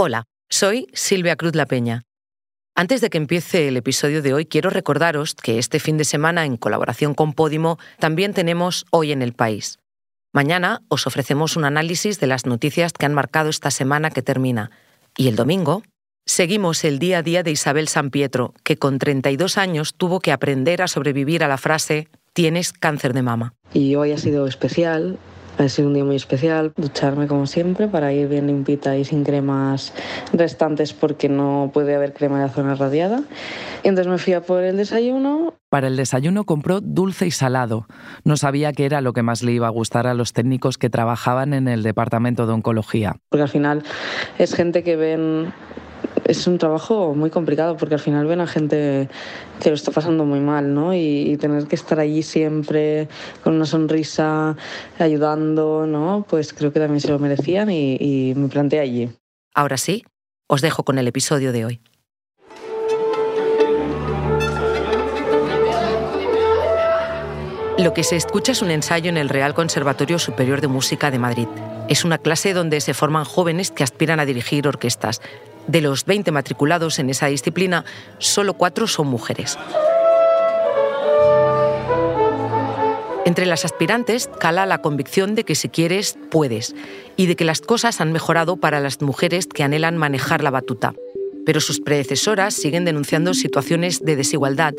Hola, soy Silvia Cruz La Peña. Antes de que empiece el episodio de hoy, quiero recordaros que este fin de semana, en colaboración con Podimo, también tenemos Hoy en el País. Mañana os ofrecemos un análisis de las noticias que han marcado esta semana que termina. Y el domingo seguimos el día a día de Isabel San Pietro, que con 32 años tuvo que aprender a sobrevivir a la frase tienes cáncer de mama. Y hoy ha sido especial ha sido un día muy especial, ducharme como siempre para ir bien limpita y sin cremas restantes porque no puede haber crema de la zona radiada. Y entonces me fui a por el desayuno. Para el desayuno compró dulce y salado. No sabía qué era lo que más le iba a gustar a los técnicos que trabajaban en el departamento de oncología. Porque al final es gente que ven es un trabajo muy complicado porque al final ven a gente que lo está pasando muy mal, ¿no? Y, tener que estar allí siempre con una sonrisa, ayudando, ¿no? Pues creo que también se lo merecían y, y me planteé allí. Ahora sí, os dejo con el episodio de hoy. Lo que se escucha es un ensayo en el Real Conservatorio Superior de Música de Madrid. Es una clase donde se forman jóvenes que aspiran a dirigir orquestas, de los 20 matriculados en esa disciplina, solo cuatro son mujeres. Entre las aspirantes cala la convicción de que si quieres, puedes, y de que las cosas han mejorado para las mujeres que anhelan manejar la batuta. Pero sus predecesoras siguen denunciando situaciones de desigualdad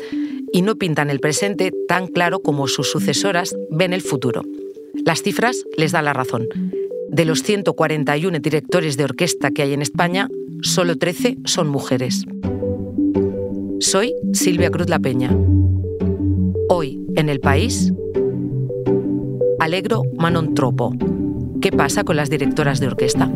y no pintan el presente tan claro como sus sucesoras ven el futuro. Las cifras les dan la razón. De los 141 directores de orquesta que hay en España, solo 13 son mujeres. Soy Silvia Cruz La Peña. Hoy, en el país, Alegro Manon Tropo. ¿Qué pasa con las directoras de orquesta?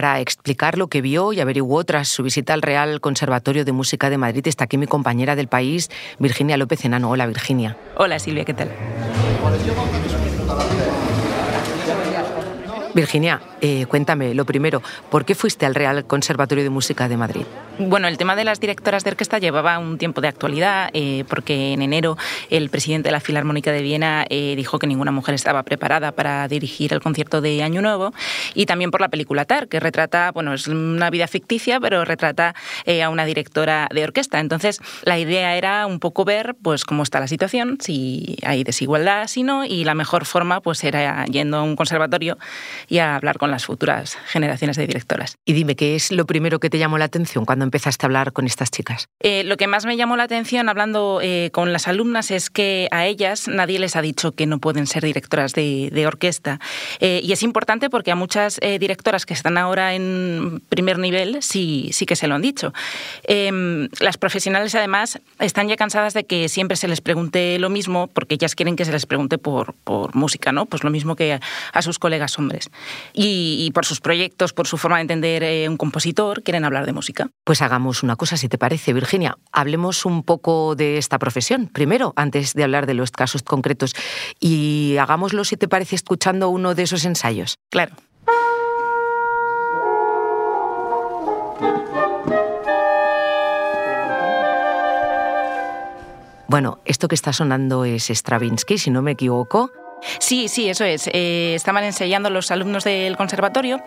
Para explicar lo que vio y averiguó tras su visita al Real Conservatorio de Música de Madrid está aquí mi compañera del país, Virginia López Enano. Hola, Virginia. Hola, Silvia, ¿qué tal? Virginia, eh, cuéntame, lo primero, ¿por qué fuiste al Real Conservatorio de Música de Madrid? Bueno, el tema de las directoras de orquesta llevaba un tiempo de actualidad, eh, porque en enero el presidente de la Filarmónica de Viena eh, dijo que ninguna mujer estaba preparada para dirigir el concierto de Año Nuevo, y también por la película Tar, que retrata, bueno, es una vida ficticia, pero retrata a una directora de orquesta. Entonces, la idea era un poco ver pues cómo está la situación, si hay desigualdad, si no, y la mejor forma pues era yendo a un conservatorio y a hablar con las futuras generaciones de directoras. Y dime, ¿qué es lo primero que te llamó la atención cuando empezaste a hablar con estas chicas? Eh, lo que más me llamó la atención hablando eh, con las alumnas es que a ellas nadie les ha dicho que no pueden ser directoras de, orquesta. Eh, y es importante porque a muchas directoras que están ahora en primer nivel sí, sí que se lo han dicho. Em, las profesionales además están ya cansadas de que siempre se les pregunte lo mismo porque ellas quieren que se les pregunte por, por música, ¿no? Pues lo mismo que a sus colegas hombres y, por sus proyectos, por su forma de entender eh, un compositor, quieren hablar de música. Pues hagamos una cosa, si te parece, Virginia. Hablemos un poco de esta profesión, primero, antes de hablar de los casos concretos. Y hagámoslo, si te parece, escuchando uno de esos ensayos. Claro. Bueno, esto que está sonando es Stravinsky, si no me equivoco. Sí, sí, eso es. Eh, estaban ensayando los alumnos del conservatorio.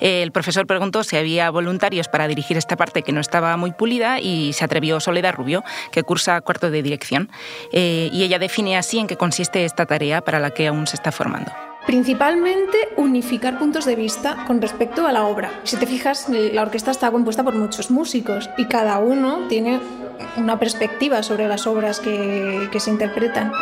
el profesor preguntó si había voluntarios para dirigir esta parte que no estaba muy pulida y se atrevió Soledad Rubio, que cursa cuarto de dirección. Eh, y ella define así en qué consiste esta tarea para la que aún se está formando. Principalmente unificar puntos de vista con respecto a la obra. Si te fijas, la orquesta está compuesta por muchos músicos y cada uno tiene una perspectiva sobre las obras que se interpretan.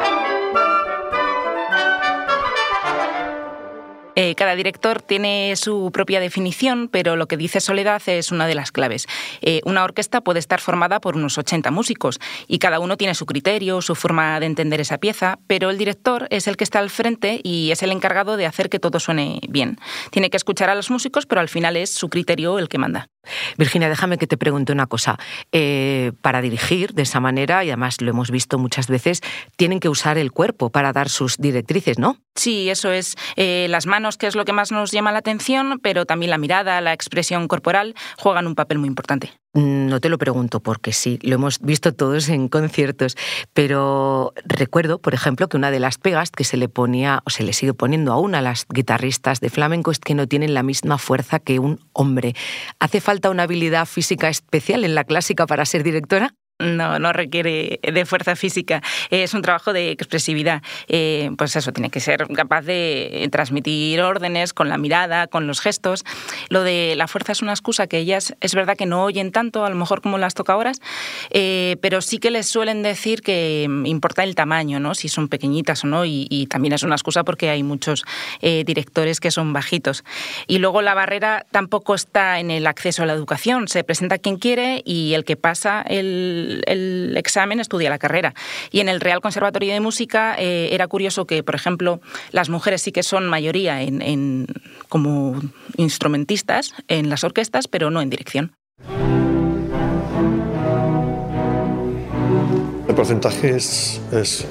Eh, cada director tiene su propia definición, pero lo que dice Soledad es una de las claves. Eh, una orquesta puede estar formada por unos 80 músicos y cada uno tiene su criterio, su forma de entender esa pieza, pero el director es el que está al frente y es el encargado de hacer que todo suene bien. Tiene que escuchar a los músicos, pero al final es su criterio el que manda. Virginia, déjame que te pregunte una cosa. Eh, para dirigir de esa manera, y además lo hemos visto muchas veces, tienen que usar el cuerpo para dar sus directrices, ¿no? Sí, eso es. las manos que es lo que más nos llama la atención, pero también la mirada, la expresión corporal juegan un papel muy importante. No te lo pregunto porque sí, lo hemos visto todos en conciertos, pero recuerdo, por ejemplo, que una de las pegas que se le ponía o se le sigue poniendo aún a las guitarristas de flamenco es que no tienen la misma fuerza que un hombre. ¿Hace falta una habilidad física especial en la clásica para ser directora? No, no requiere de fuerza física, es un trabajo de expresividad. Eh, pues eso, tiene que ser capaz de transmitir órdenes con la mirada, con los gestos. Lo de la fuerza es una excusa que ellas es verdad que no oyen tanto, a lo mejor como las tocadoras, eh, pero sí que les suelen decir que importa el tamaño, ¿no? si son pequeñitas o no, y, también es una excusa porque hay muchos eh, directores que son bajitos. Y luego la barrera tampoco está en el acceso a la educación, se presenta quien quiere y el que pasa el el, examen estudia la carrera. Y en el Real Conservatorio de Música eh, era curioso que, por ejemplo, las mujeres sí que son mayoría en, como instrumentistas en las orquestas, pero no en dirección. Porcentaje es, es,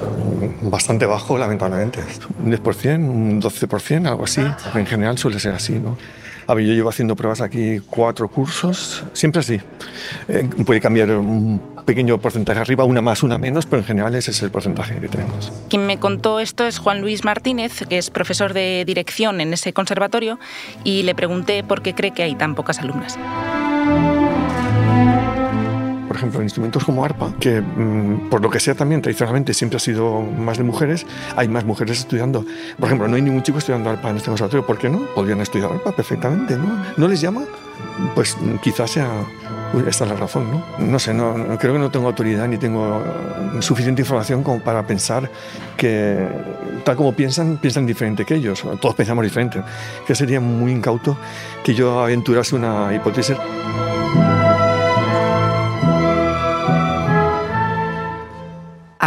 bastante bajo, lamentablemente. Un 10%, un 12%, algo así. En general suele ser así, ¿no? A ver, yo llevo haciendo pruebas aquí cuatro cursos, siempre así. Eh, puede cambiar un pequeño porcentaje arriba, una más, una menos, pero en general ese es el porcentaje que tenemos. Quien me contó esto es Juan Luis Martínez, que es profesor de dirección en ese conservatorio, y le pregunté por qué cree que hay tan pocas alumnas ejemplo, en instrumentos como arpa, que mm, por lo que sea también tradicionalmente siempre ha sido más de mujeres, hay más mujeres estudiando. Por ejemplo, no hay ningún chico estudiando arpa en este conservatorio. ¿Por qué no? Podrían estudiar arpa perfectamente, ¿no? ¿No les llama? Pues mm, quizás sea esta es la razón, ¿no? No sé, no, creo que no tengo autoridad ni tengo suficiente información como para pensar que tal como piensan, piensan diferente que ellos. Todos pensamos diferente. Que sería muy incauto que yo aventurase una hipótesis.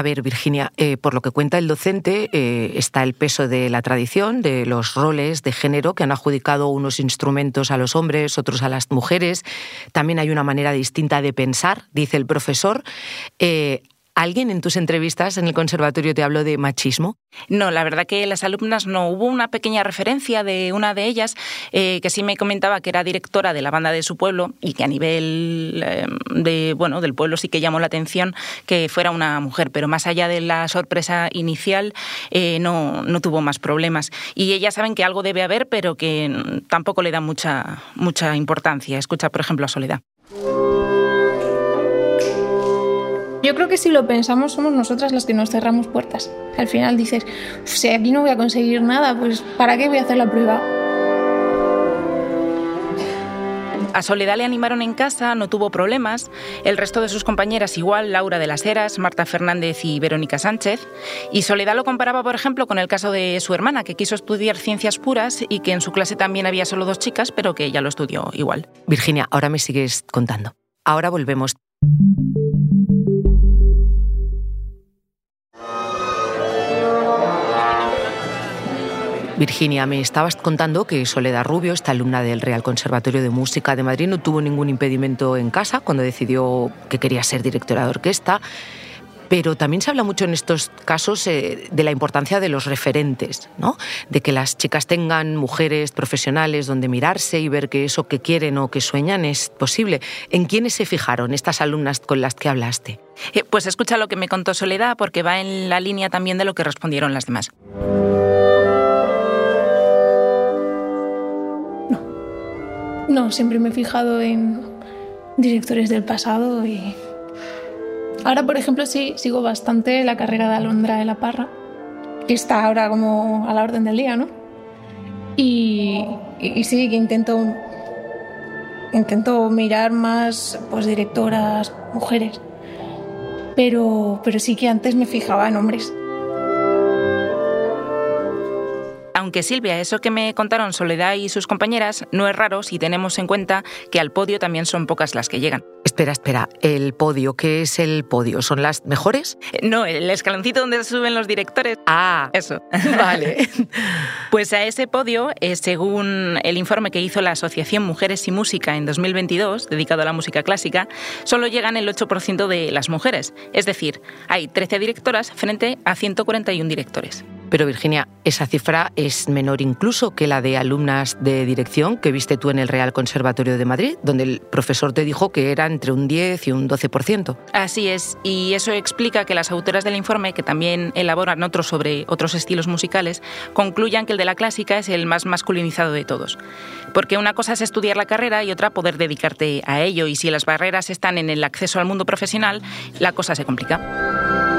A ver, Virginia, eh, por lo que cuenta el docente, eh, está el peso de la tradición, de los roles de género que han adjudicado unos instrumentos a los hombres, otros a las mujeres. También hay una manera distinta de pensar, dice el profesor. Eh, ¿Alguien en tus entrevistas en el conservatorio te habló de machismo? No, la verdad que las alumnas no. Hubo una pequeña referencia de una de ellas eh, que sí me comentaba que era directora de la banda de su pueblo y que a nivel eh, de, bueno, del pueblo sí que llamó la atención que fuera una mujer, pero más allá de la sorpresa inicial eh, no, no tuvo más problemas. Y ellas saben que algo debe haber, pero que tampoco le da mucha, mucha importancia. Escucha, por ejemplo, a Soledad. Yo creo que si lo pensamos somos nosotras las que nos cerramos puertas. Al final dices, si aquí no voy a conseguir nada, pues ¿para qué voy a hacer la prueba? A Soledad le animaron en casa, no tuvo problemas. El resto de sus compañeras igual, Laura de las Heras, Marta Fernández y Verónica Sánchez. Y Soledad lo comparaba, por ejemplo, con el caso de su hermana, que quiso estudiar ciencias puras y que en su clase también había solo dos chicas, pero que ella lo estudió igual. Virginia, ahora me sigues contando. Ahora volvemos. Virginia, me estabas contando que Soledad Rubio, esta alumna del Real Conservatorio de Música de Madrid, no tuvo ningún impedimento en casa cuando decidió que quería ser directora de orquesta. Pero también se habla mucho en estos casos eh, de la importancia de los referentes, ¿no? de que las chicas tengan mujeres profesionales donde mirarse y ver que eso que quieren o que sueñan es posible. ¿En quiénes se fijaron estas alumnas con las que hablaste? Eh, pues escucha lo que me contó Soledad porque va en la línea también de lo que respondieron las demás. No, siempre me he fijado en directores del pasado y ahora, por ejemplo, sí sigo bastante la carrera de Alondra de la Parra, que está ahora como a la orden del día, ¿no? Y, sí, que intento intento mirar más pues directoras mujeres, pero pero sí que antes me fijaba en hombres. Aunque Silvia, eso que me contaron Soledad y sus compañeras no es raro si tenemos en cuenta que al podio también son pocas las que llegan. Espera, espera, el podio, ¿qué es el podio? ¿Son las mejores? No, el escaloncito donde suben los directores. Ah, eso. Vale. pues a ese podio, eh, según el informe que hizo la Asociación Mujeres y Música en 2022, dedicado a la música clásica, solo llegan el 8% de las mujeres. Es decir, hay 13 directoras frente a 141 directores. Pero Virginia, esa cifra es menor incluso que la de alumnas de dirección que viste tú en el Real Conservatorio de Madrid, donde el profesor te dijo que era entre un 10 y un 12%. Así es, y eso explica que las autoras del informe, que también elaboran otros sobre otros estilos musicales, concluyan que el de la clásica es el más masculinizado de todos. Porque una cosa es estudiar la carrera y otra poder dedicarte a ello, y si las barreras están en el acceso al mundo profesional, la cosa se complica.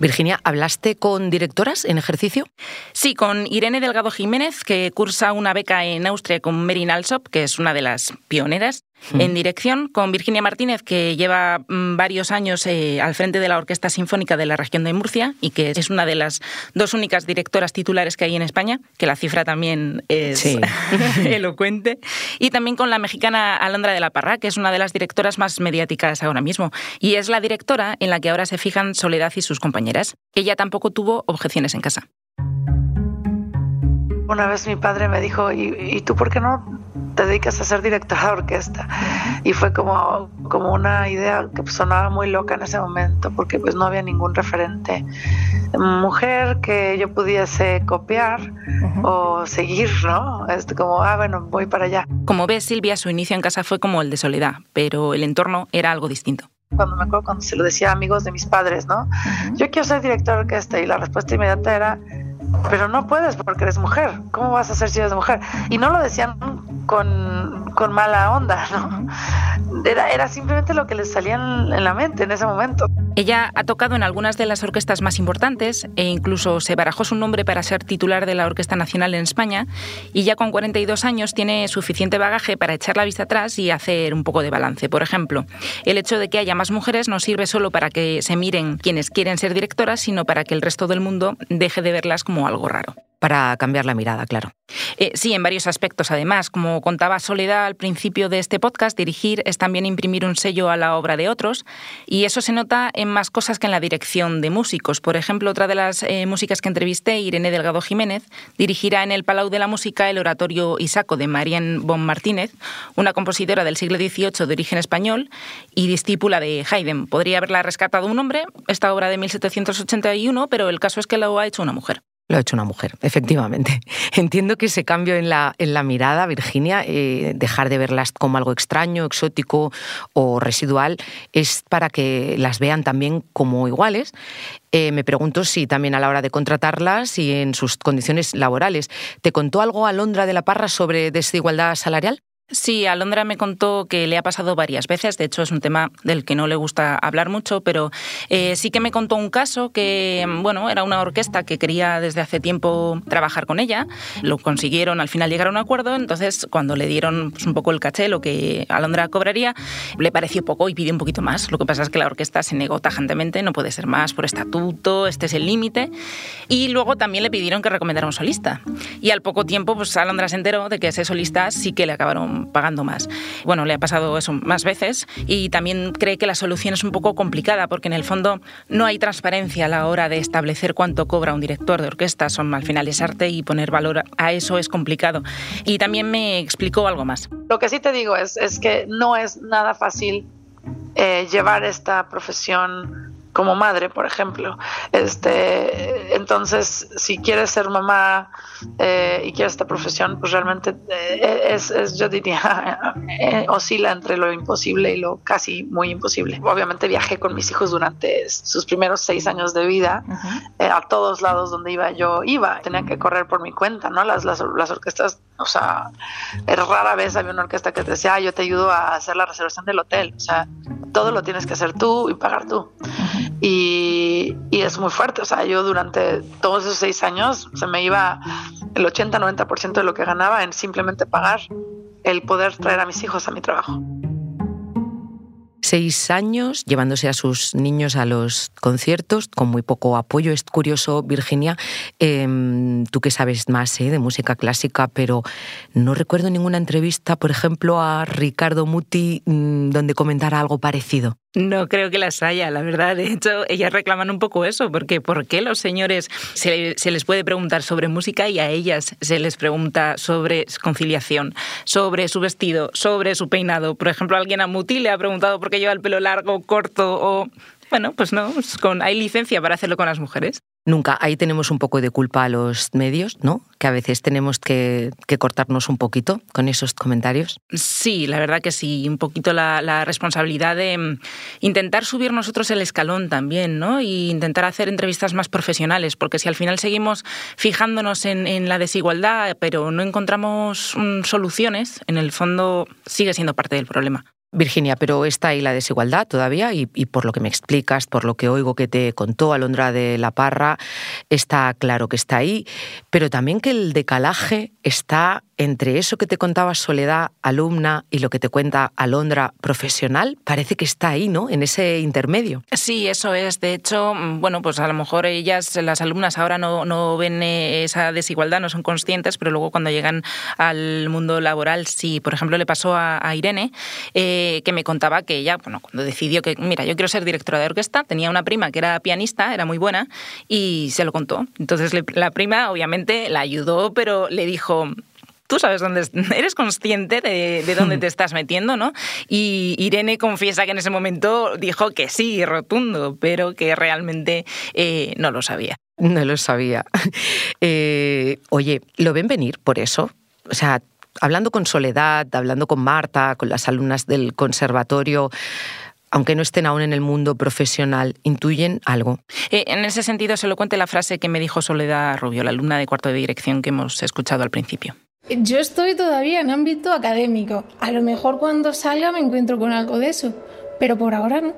Virginia, ¿hablaste con directoras en ejercicio? Sí, con Irene Delgado Jiménez, que cursa una beca en Austria con Merin Alsop, que es una de las pioneras, en dirección con Virginia Martínez, que lleva mm, varios años eh, al frente de la Orquesta Sinfónica de la región de Murcia y que es una de las dos únicas directoras titulares que hay en España, que la cifra también es elocuente. Y también con la mexicana Alondra de la Parra, que es una de las directoras más mediáticas ahora mismo. Y es la directora en la que ahora se fijan Soledad y sus compañeras. Ella tampoco tuvo objeciones en casa. Una vez mi padre me dijo, ¿y, tú por qué no te dedicas a ser directora de orquesta? Y fue como, como una idea que sonaba muy loca en ese momento, porque pues no había ningún referente mujer que yo pudiese copiar o seguir, ¿no? Este, como, ah, bueno, voy para allá. Como ves, Silvia, su inicio en casa fue como el de Soledad, pero el entorno era algo distinto cuando me acuerdo cuando se lo decía a amigos de mis padres, ¿no? Yo quiero ser director de orquesta y la respuesta inmediata era, pero no puedes porque eres mujer. ¿Cómo vas a ser si eres mujer? Y no lo decían con, con mala onda, ¿no? Era, era simplemente lo que les salía en, la mente en ese momento. Ella ha tocado en algunas de las orquestas más importantes e incluso se barajó su nombre para ser titular de la Orquesta Nacional en España y ya con 42 años tiene suficiente bagaje para echar la vista atrás y hacer un poco de balance. Por ejemplo, el hecho de que haya más mujeres no sirve solo para que se miren quienes quieren ser directoras, sino para que el resto del mundo deje de verlas como algo raro. Para cambiar la mirada, claro. Eh, sí, en varios aspectos. Además, como contaba Soledad al principio de este podcast, dirigir es también imprimir un sello a la obra de otros y eso se nota en más cosas que en la dirección de músicos. Por ejemplo, otra de las eh, músicas que entrevisté, Irene Delgado Jiménez, dirigirá en el Palau de la Música el oratorio Isaco de Marian Bon Martínez, una compositora del siglo XVIII de origen español y discípula de Haydn. Podría haberla rescatado un hombre, esta obra de 1781, pero el caso es que lo ha hecho una mujer. Lo ha hecho una mujer, efectivamente. Entiendo que ese cambio en la, en la mirada, Virginia, eh, dejar de verlas como algo extraño, exótico o residual, es para que las vean también como iguales. Eh, me pregunto si también a la hora de contratarlas y en sus condiciones laborales. ¿Te contó algo Alondra de la Parra sobre desigualdad salarial? Sí, Alondra me contó que le ha pasado varias veces, de hecho es un tema del que no le gusta hablar mucho, pero eh, sí que me contó un caso que, bueno, era una orquesta que quería desde hace tiempo trabajar con ella, lo consiguieron, al final llegar a un acuerdo, entonces cuando le dieron pues, un poco el caché, lo que Alondra cobraría, le pareció poco y pidió un poquito más. Lo que pasa es que la orquesta se negó tajantemente, no puede ser más por estatuto, este es el límite, y luego también le pidieron que recomendara un solista. Y al poco tiempo, pues Alondra se enteró de que ese solista sí que le acabaron pagando más. Bueno, le ha pasado eso más veces y también cree que la solución es un poco complicada porque en el fondo no hay transparencia a la hora de establecer cuánto cobra un director de orquesta. Son al final es arte y poner valor a eso es complicado. Y también me explicó algo más. Lo que sí te digo es, que no es nada fácil eh, llevar esta profesión como madre, por ejemplo. Este, entonces, si quieres ser mamá eh, y quieres esta profesión, pues realmente eh, es, yo diría, eh, oscila entre lo imposible y lo casi muy imposible. Obviamente viajé con mis hijos durante sus primeros seis años de vida, a todos lados donde iba yo iba, tenía que correr por mi cuenta, ¿no? Las, las, las orquestas, o sea, rara vez había una orquesta que te decía, ah, yo te ayudo a hacer la reservación del hotel, o sea, todo lo tienes que hacer tú y pagar tú. Y, es muy fuerte. O sea, yo durante todos esos seis años se me iba el 80-90% de lo que ganaba en simplemente pagar el poder traer a mis hijos a mi trabajo seis años llevándose a sus niños a los conciertos con muy poco apoyo. Es curioso, Virginia, em, tú que sabes más eh, de música clásica, pero no recuerdo ninguna entrevista, por ejemplo, a Ricardo Muti mm, donde comentara algo parecido. No creo que las haya, la verdad. De hecho, ellas reclaman un poco eso, porque ¿por qué los señores se, les puede preguntar sobre música y a ellas se les pregunta sobre conciliación, sobre su vestido, sobre su peinado? Por ejemplo, alguien a Muti le ha preguntado por qué lleva el pelo largo, corto o Bueno, pues no, con, hay licencia para hacerlo con las mujeres. Nunca. Ahí tenemos un poco de culpa a los medios, ¿no? Que a veces tenemos que, cortarnos un poquito con esos comentarios. Sí, la verdad que sí. Un poquito la, responsabilidad de mm, intentar subir nosotros el escalón también, ¿no? Y intentar hacer entrevistas más profesionales, porque si al final seguimos fijándonos en, la desigualdad, pero no encontramos mm, soluciones, en el fondo sigue siendo parte del problema. Virginia, pero está ahí la desigualdad todavía y, por lo que me explicas, por lo que oigo que te contó Alondra de la Parra, está claro que está ahí, pero también que el decalaje está entre eso que te contaba Soledad, alumna, y lo que te cuenta Alondra, profesional, parece que está ahí, ¿no? En ese intermedio. Sí, eso es. De hecho, mm, bueno, pues a lo mejor ellas, las alumnas, ahora no, no ven eh, esa desigualdad, no son conscientes, pero luego cuando llegan al mundo laboral, sí. Por ejemplo, le pasó a, Irene, eh, que me contaba que ella, bueno, cuando decidió que, mira, yo quiero ser directora de orquesta, tenía una prima que era pianista, era muy buena, y se lo contó. Entonces la prima, obviamente, la ayudó, pero le dijo, tú sabes dónde eres consciente de, dónde te estás metiendo, ¿no? Y Irene confiesa que en ese momento dijo que sí, rotundo, pero que realmente eh, no lo sabía. No lo sabía. Eh, oye, ¿lo ven venir por eso? O sea, hablando con Soledad, hablando con Marta, con las alumnas del conservatorio, aunque no estén aún en el mundo profesional, intuyen algo. Eh, en ese sentido, se lo cuente la frase que me dijo Soledad Rubio, la alumna de cuarto de dirección que hemos escuchado al principio. Yo estoy todavía en ámbito académico. A lo mejor cuando salga me encuentro con algo de eso, pero por ahora no.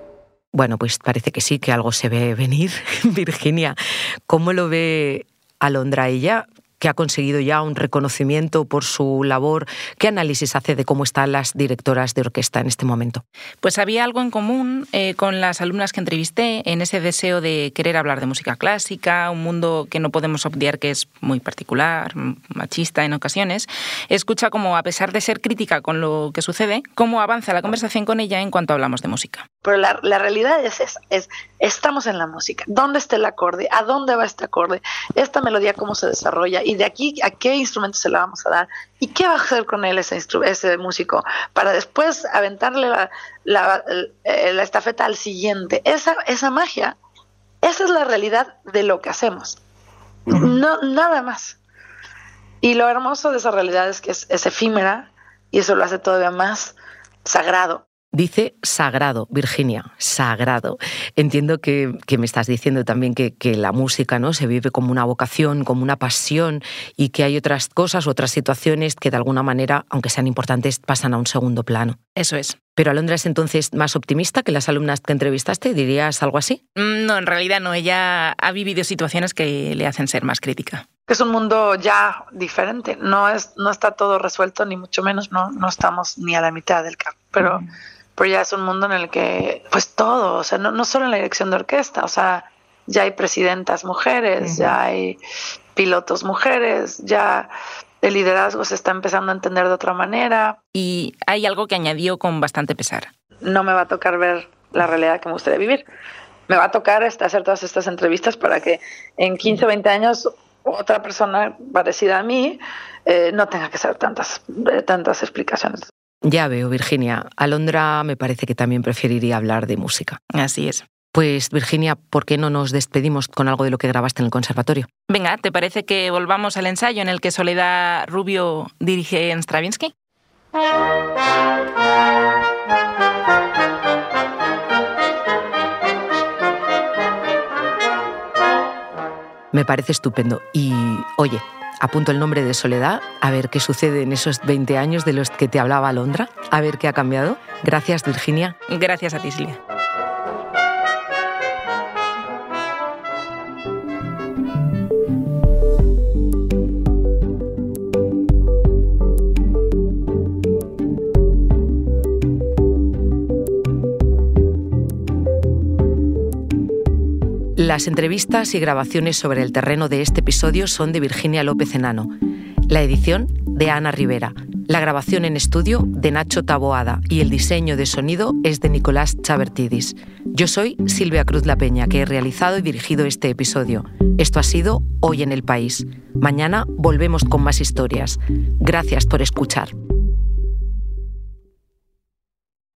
Bueno, pues parece que sí, que algo se ve venir. Virginia, ¿cómo lo ve Alondra? Ella que ha conseguido ya un reconocimiento por su labor. ¿Qué análisis hace de cómo están las directoras de orquesta en este momento? Pues había algo en común eh, con las alumnas que entrevisté en ese deseo de querer hablar de música clásica, un mundo que no podemos obviar que es muy particular, machista en ocasiones. Escucha como, a pesar de ser crítica con lo que sucede, cómo avanza la conversación con ella en cuanto hablamos de música. Pero la, la realidad es, es, es, estamos en la música. ¿Dónde está el acorde? ¿A dónde va este acorde? ¿Esta melodía cómo se desarrolla? y de aquí a qué instrumento se le vamos a dar y qué va a hacer con él ese, ese músico para después aventarle la, la, la, estafeta al siguiente. Esa, esa magia, esa es la realidad de lo que hacemos. No, nada más. Y lo hermoso de esa realidad es que es efímera y eso lo hace todavía más sagrado. Dice sagrado, Virginia, sagrado. Entiendo que, me estás diciendo también que, la música ¿no? se vive como una vocación, como una pasión y que hay otras cosas, otras situaciones que de alguna manera, aunque sean importantes, pasan a un segundo plano. Eso es. Pero Alondra es entonces más optimista que las alumnas que entrevistaste, ¿dirías algo así? Mm, no, en realidad no. Ella ha vivido situaciones que le hacen ser más crítica. Es un mundo ya diferente. No, es, no está todo resuelto, ni mucho menos. No, no estamos ni a la mitad del campo. Pero pero ya es un mundo en el que, pues todo, o sea, no, no solo en la dirección de orquesta, o sea, ya hay presidentas mujeres, ya hay pilotos mujeres, ya el liderazgo se está empezando a entender de otra manera. Y hay algo que añadió con bastante pesar. No me va a tocar ver la realidad que me gustaría vivir. Me va a tocar este, hacer todas estas entrevistas para que en 15 o 20 años otra persona parecida a mí eh, no tenga que hacer tantas, tantas explicaciones. Ya veo, Virginia. Alondra me parece que también preferiría hablar de música. Así es. Pues Virginia, ¿por qué no nos despedimos con algo de lo que grabaste en el conservatorio? Venga, ¿te parece que volvamos al ensayo en el que Soledad Rubio dirige en Stravinsky? Me parece estupendo. Y oye, apunto el nombre de Soledad, a ver qué sucede en esos 20 años de los que te hablaba Londra, a ver qué ha cambiado. Gracias, Virginia. Gracias a ti, Silvia. Las entrevistas y grabaciones sobre el terreno de este episodio son de Virginia López Enano. La edición de Ana Rivera. La grabación en estudio de Nacho Taboada y el diseño de sonido es de Nicolás Chabertidis. Yo soy Silvia Cruz La Peña, que he realizado y dirigido este episodio. Esto ha sido Hoy en el País. Mañana volvemos con más historias. Gracias por escuchar.